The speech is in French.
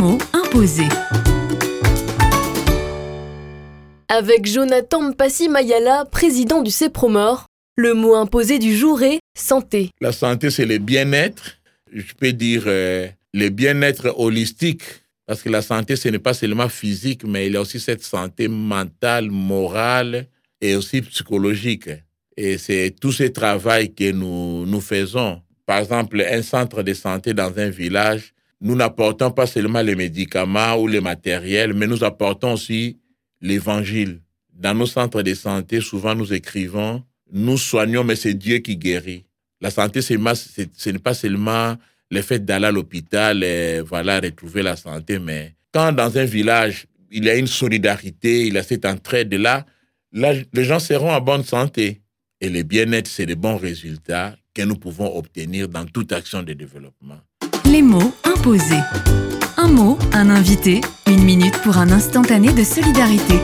mots imposés. Avec Jonathan Mpassi Mayala, président du CEPROMOR, le mot imposé du jour est santé. La santé, c'est le bien-être. Je peux dire euh, le bien-être holistique. Parce que la santé, ce n'est pas seulement physique, mais il y a aussi cette santé mentale, morale et aussi psychologique. Et c'est tout ce travail que nous, nous faisons. Par exemple, un centre de santé dans un village, nous n'apportons pas seulement les médicaments ou les matériels, mais nous apportons aussi l'évangile. Dans nos centres de santé, souvent nous écrivons, nous soignons, mais c'est Dieu qui guérit. La santé, ce n'est pas seulement le fait d'aller à l'hôpital et voilà, retrouver la santé, mais quand dans un village, il y a une solidarité, il y a cette entraide-là, là, les gens seront en bonne santé. Et le bien-être, c'est les bons résultats que nous pouvons obtenir dans toute action de développement. Les mots imposés. Un mot, un invité, une minute pour un instantané de solidarité.